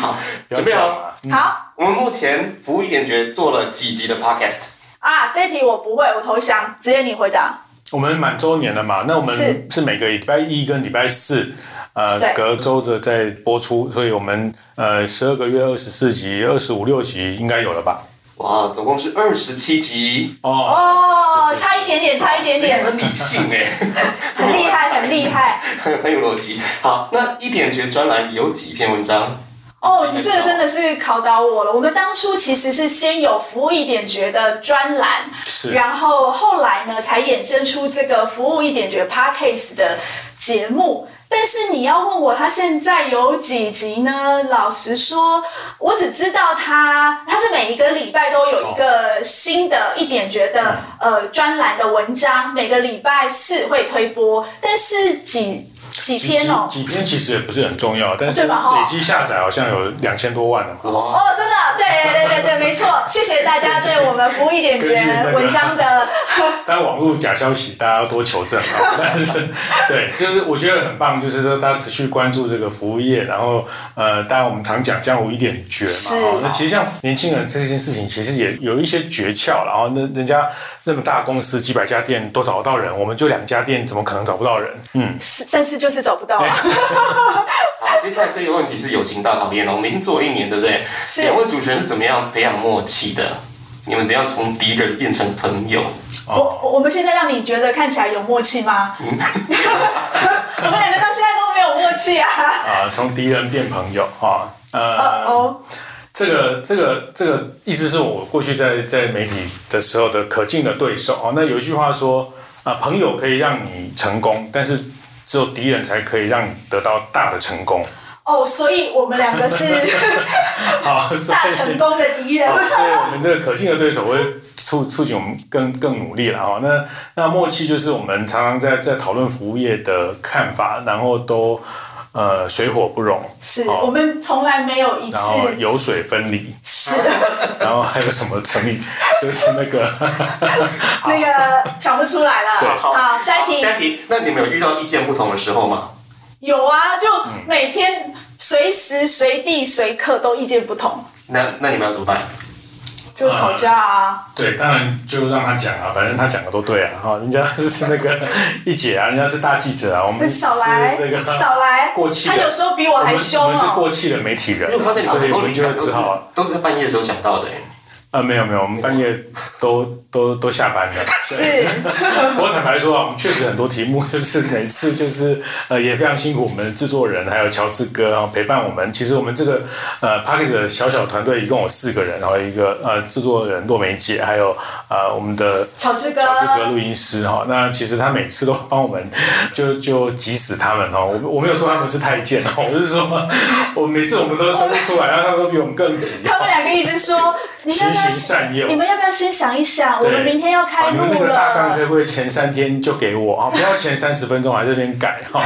好，准备好。好，我们目前服务一点觉做了几集的 podcast 啊？这一题我不会，我投降，直接你回答。我们满周年了嘛？那我们是每个礼拜一跟礼拜四，呃，隔周的在播出，所以我们呃十二个月二十四集，二十五六集应该有了吧？哇，总共是二十七集哦哦，差一点点，差一点点，很理性哎，很厉害，很厉害，很有逻辑。好，那一点觉专栏有几篇文章？哦，你这个真的是考倒我了。我们当初其实是先有服务一点觉的专栏，是，然后后来呢才衍生出这个服务一点觉 Podcast 的节目。但是你要问我他现在有几集呢？老实说，我只知道他他是每一个礼拜都有一个新的一点觉得呃专栏的文章，每个礼拜四会推播，但是几。几篇哦，几篇其实也不是很重要，但是累积下载好像有两千多万了嘛。哦，真的，对对对对，没错。谢谢大家对我们服务一点觉文章的。当然，网络假消息大家要多求证啊。但是，对，就是我觉得很棒，就是说大家持续关注这个服务业，然后呃，当然我们常讲江湖一点绝嘛。那其实像年轻人这件事情，其实也有一些诀窍。然后那人家那么大公司几百家店都找得到人，我们就两家店，怎么可能找不到人？嗯，是，但是就。是找不到。好，接下来这个问题是友情大考验哦。我们已经做了一年，对不对？是。两位主持人是怎么样培养默契的？你们怎样从敌人变成朋友？我我们现在让你觉得看起来有默契吗？我们两个到现在都没有默契啊。啊，从敌人变朋友啊，呃，哦，这个这个这个意思是我过去在在媒体的时候的可敬的对手啊。那有一句话说啊，朋友可以让你成功，但是。只有敌人才可以让你得到大的成功哦，所以我们两个是 好大成功的敌人。所以我们这个可敬的对手会促促进我们更更努力了哈。那那默契就是我们常常在在讨论服务业的看法，然后都。呃，水火不容，是我们从来没有一次。然后油水分离，是。然后还有什么成语？就是那个 那个想不出来了。好，好，下一题。下一题。那你们有遇到意见不同的时候吗？有啊，就每天随时随地随刻都意见不同。那那你们要怎么办？就吵架啊。对，当然就让他讲啊，反正他讲的都对啊。哈，人家是那个一姐啊，人家是大记者啊，我们是这个少来过气。他有时候比我还凶，我们是过气的媒体人，所以我们就只好都是半夜时候想到的。啊，没有没有，我们半夜都都都下班了。是，我坦白说啊，我们确实很多题目就是每次就是呃也非常辛苦我们的制作人还有乔治哥啊陪伴我们。其实我们这个呃 Podcast 的小小团队一共有四个人，然后一个呃制作人洛梅姐，还有呃我们的乔治哥乔治哥录音师哈。那其实他每次都帮我们就就急死他们哦。我我没有说他们是太监哦，我是说我每次我们都生不出来，然后他们都比我们更急。他们两个一直说。你要不要先？你们要不要先想一想？我们明天要开录了。你们那个大纲可不可以前三天就给我啊？不要前三十分钟还在这边改哈。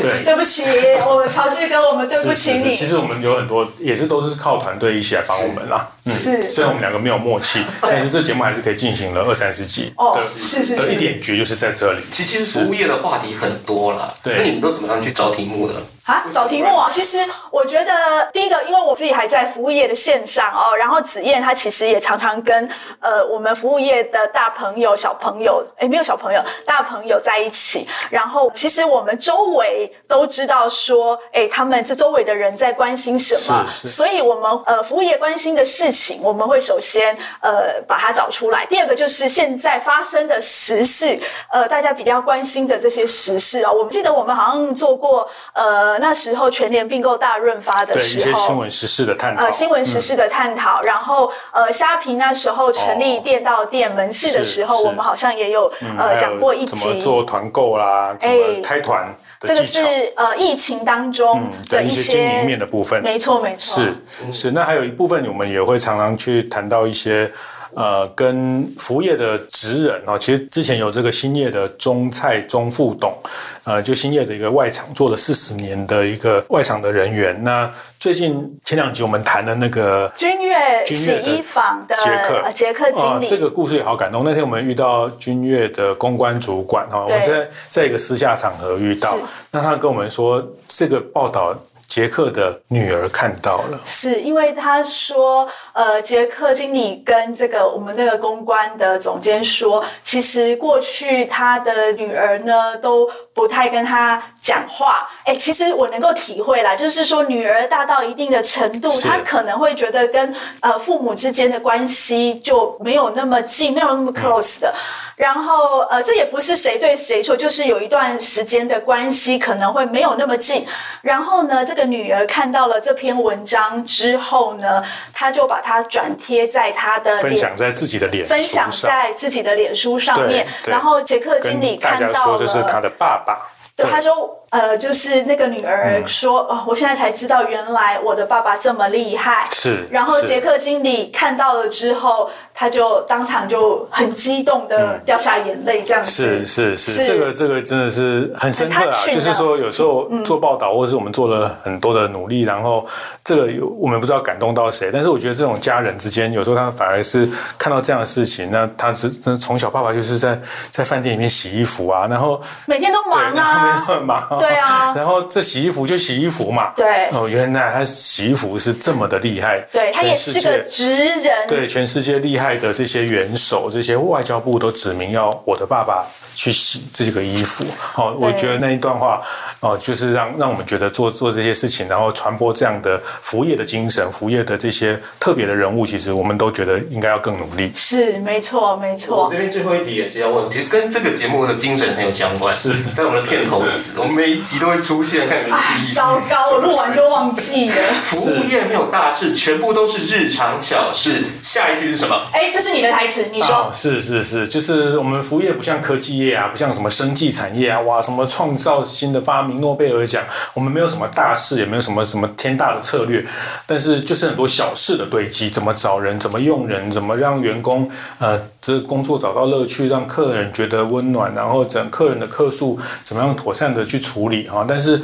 对，对不起，我乔治哥，我们对不起你。其实我们有很多也是都是靠团队一起来帮我们啦。嗯是，虽然我们两个没有默契，但是这节目还是可以进行了二三十集。哦，是是是。一点绝就是在这里。其实服务业的话题很多了，对，那你们都怎么样去找题目的？啊，找题目啊！其实我觉得第一个，因为我自己还在服务业的线上哦，然后子燕她其实也常常跟呃我们服务业的大朋友、小朋友，哎，没有小朋友，大朋友在一起。然后其实我们周围都知道说，哎，他们这周围的人在关心什么，所以我们呃服务业关心的事情，我们会首先呃把它找出来。第二个就是现在发生的时事，呃，大家比较关心的这些时事啊、哦，我们记得我们好像做过呃。那时候全年并购大润发的时候，对一些新闻时事的探讨，呃，新闻时事的探讨。嗯、然后，呃，虾皮那时候成立店到店门市的时候，哦、我们好像也有、嗯、呃讲过一集怎么做团购啦，怎么开团。这个是呃疫情当中的一些经营面的部分，没错没错。是是，那还有一部分我们也会常常去谈到一些。呃，跟服务业的职人哦，其实之前有这个兴业的中蔡中副董，呃，就兴业的一个外场做了四十年的一个外场的人员。那最近前两集我们谈的那个君悦洗衣坊的杰克杰克经理，这个故事也好感动。那天我们遇到君悦的公关主管哈，我们在在一个私下场合遇到，那他跟我们说这个报道。杰克的女儿看到了，是因为他说，呃，杰克经理跟这个我们那个公关的总监说，其实过去他的女儿呢都不太跟他讲话。哎，其实我能够体会啦，就是说女儿大到一定的程度，她可能会觉得跟呃父母之间的关系就没有那么近，没有那么 close 的。嗯然后，呃，这也不是谁对谁错，就是有一段时间的关系可能会没有那么近。然后呢，这个女儿看到了这篇文章之后呢，她就把它转贴在她的脸，分享在自己的脸，分享在自己的脸书上面。然后杰克经理看到了，大家说这是他的爸爸，对，他说。呃，就是那个女儿说，嗯、哦，我现在才知道，原来我的爸爸这么厉害。是。然后杰克经理看到了之后，他就当场就很激动的掉下眼泪，这样子。是是是，是，这个这个真的是很深刻啊。就是说，有时候做报道，或者是我们做了很多的努力，然后这个我们不知道感动到谁，但是我觉得这种家人之间，有时候他反而是看到这样的事情，那他是从小爸爸就是在在饭店里面洗衣服啊，然后每天都忙啊，每天都很忙。对啊，然后这洗衣服就洗衣服嘛。对哦，原来他洗衣服是这么的厉害。对，他也是个职人。对，全世界厉害的这些元首，这些外交部都指明要我的爸爸去洗这个衣服。好，我觉得那一段话哦，就是让让我们觉得做做这些事情，然后传播这样的服务业的精神，服务业的这些特别的人物，其实我们都觉得应该要更努力。是，没错，没错。我这边最后一题也是要问，其实跟这个节目的精神很有相关。是在我们的片头词，我们每一集都会出现，看有没有记忆。糟糕，我录完就忘记了。服务业没有大事，全部都是日常小事。下一句是什么？哎，这是你的台词，你说。哦，是是是，就是我们服务业不像科技业啊，不像什么生技产业啊，哇，什么创造新的发明、诺贝尔奖，我们没有什么大事，也没有什么什么天大的策略，但是就是很多小事的堆积，怎么找人，怎么用人，怎么让员工呃这工作找到乐趣，让客人觉得温暖，然后整客人的客诉怎么样妥善的去处理哈，但是。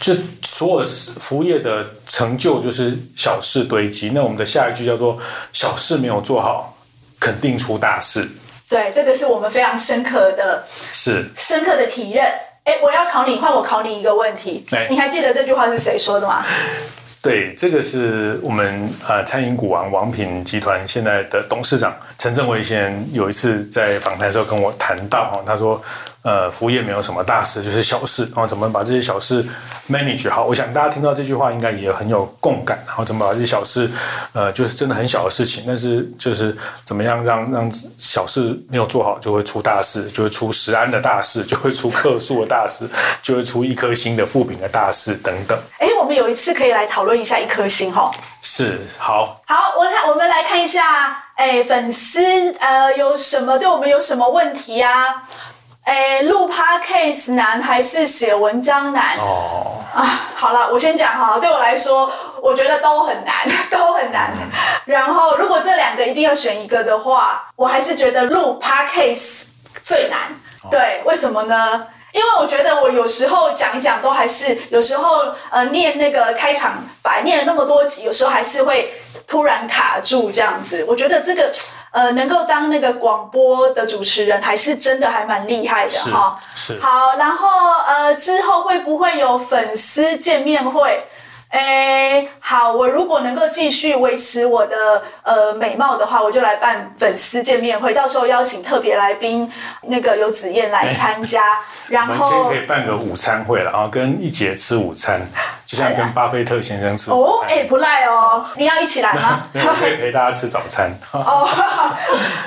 就所有服务业的成就就是小事堆积，那我们的下一句叫做“小事没有做好，肯定出大事”。对，这个是我们非常深刻的，是深刻的体认。哎，我要考你，换我考你一个问题。你还记得这句话是谁说的吗？对，这个是我们啊餐饮股王王品集团现在的董事长陈正维先生有一次在访谈的时候跟我谈到哈，他说。呃，服务业没有什么大事，就是小事。然后怎么把这些小事 manage 好？我想大家听到这句话应该也很有共感。然后怎么把这些小事，呃，就是真的很小的事情，但是就是怎么样让让小事没有做好，就会出大事，就会出食安的大事，就会出客诉的大事，就会出一颗星的负评的大事等等。哎，我们有一次可以来讨论一下一颗星哈。是，好。好，我看我们来看一下，哎，粉丝呃有什么对我们有什么问题呀、啊？哎，录 podcast 难还是写文章难？哦啊，好了，我先讲哈。对我来说，我觉得都很难，都很难。然后，如果这两个一定要选一个的话，我还是觉得录 podcast 最难。对，为什么呢？因为我觉得我有时候讲一讲都还是有时候呃念那个开场白念了那么多集，有时候还是会突然卡住这样子。我觉得这个。呃，能够当那个广播的主持人，还是真的还蛮厉害的哈。是。好，然后呃，之后会不会有粉丝见面会？哎，好，我如果能够继续维持我的呃美貌的话，我就来办粉丝见面会，到时候邀请特别来宾那个游子燕来参加。然后我们先可以办个午餐会了，然后跟一姐吃午餐，就像跟巴菲特先生吃午餐。哦，哎，不赖哦，你要一起来吗？可以陪大家吃早餐。哦，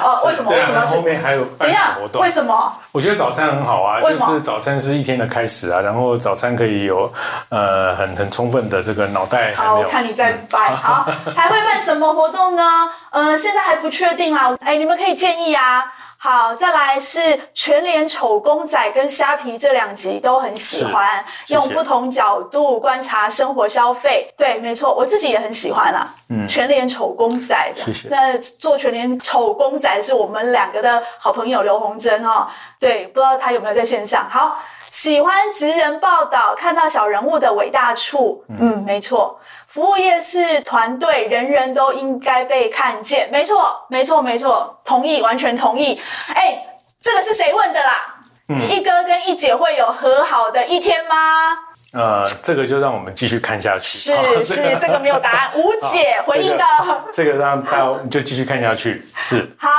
哦，为什么？为什么？后面还有办什么活动？为什么？我觉得早餐很好啊，就是早餐是一天的开始啊，然后早餐可以有呃很很充分的这个。个脑袋好，我看你在掰。好，还会办什么活动呢？呃，现在还不确定啦。哎，你们可以建议啊。好，再来是全脸丑公仔跟虾皮这两集都很喜欢，用不同角度观察生活消费。对，没错，我自己也很喜欢啦。嗯，全脸丑公仔的。谢谢。那做全脸丑公仔是我们两个的好朋友刘红珍哦。对，不知道他有没有在线上。好。喜欢职人报道，看到小人物的伟大处。嗯，没错，服务业是团队，人人都应该被看见。没错，没错，没错，同意，完全同意。哎，这个是谁问的啦？嗯，一哥跟一姐会有和好的一天吗？呃，这个就让我们继续看下去。是是，这个没有答案，无解回应的。这个让大家就继续看下去。是好。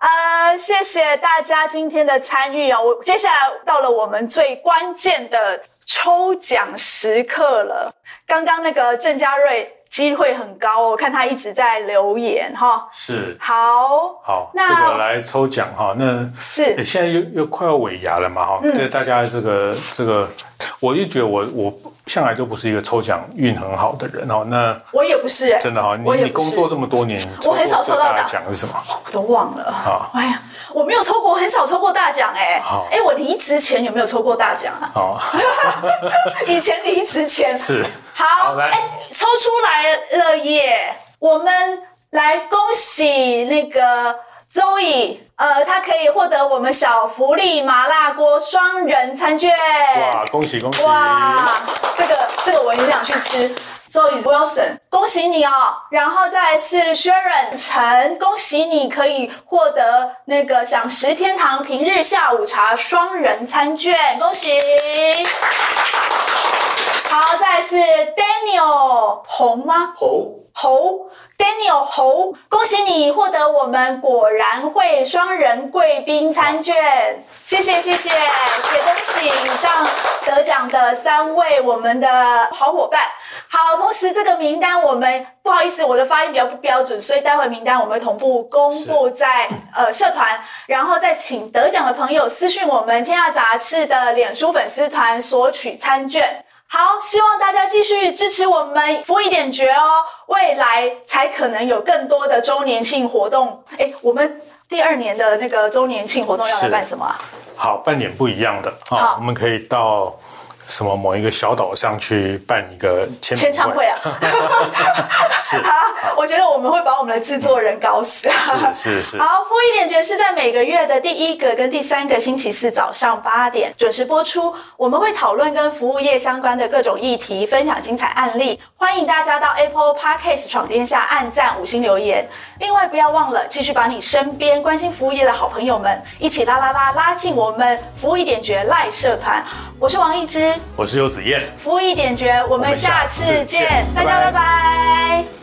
呃，谢谢大家今天的参与哦。我接下来到了我们最关键的抽奖时刻了。刚刚那个郑家瑞机会很高，我看他一直在留言哈。是，好，好，那这个来抽奖哈。那是现在又又快要尾牙了嘛哈。对、嗯、大家这个这个，我就觉得我我。向来都不是一个抽奖运很好的人哦。那我也不是，真的哈。你你工作这么多年，我很少抽到大奖是什么？我都忘了。啊，哎呀，我没有抽过，很少抽过大奖哎。好，哎，我离职前有没有抽过大奖啊？好，以前离职前是。好，哎，抽出来了耶！我们来恭喜那个 Zoe。呃，他可以获得我们小福利麻辣锅双人餐券。哇，恭喜恭喜！哇，这个这个我也想去吃。Zoe Wilson，恭喜你哦！然后再来是 Sharon 陈，恭喜你可以获得那个享食天堂平日下午茶双人餐券，恭喜！好，再来是 Daniel 红吗？红。猴 Daniel 猴，恭喜你获得我们果然会双人贵宾餐券，谢谢谢谢，也恭喜以上得奖的三位我们的好伙伴。好，同时这个名单我们不好意思，我的发音比较不标准，所以待会名单我们会同步公布在呃社团，然后再请得奖的朋友私讯我们天下杂志的脸书粉丝团索取餐券。好，希望大家继续支持我们福一点绝哦，未来才可能有更多的周年庆活动。哎，我们第二年的那个周年庆活动要来办什么啊？好，办点不一样的啊，好我们可以到。什么某一个小岛上去办一个签签唱会啊？是好，我觉得我们会把我们的制作人搞死。是是是。好，福一点绝是在每个月的第一个跟第三个星期四早上八点准时播出。我们会讨论跟服务业相关的各种议题，分享精彩案例。欢迎大家到 Apple Podcast 闯天下按赞五星留言。另外，不要忘了继续把你身边关心服务业的好朋友们一起拉拉拉拉进我们服务一点绝赖社团。我是王一之，我是游子燕，服务一点绝，我们下次见，大家拜拜。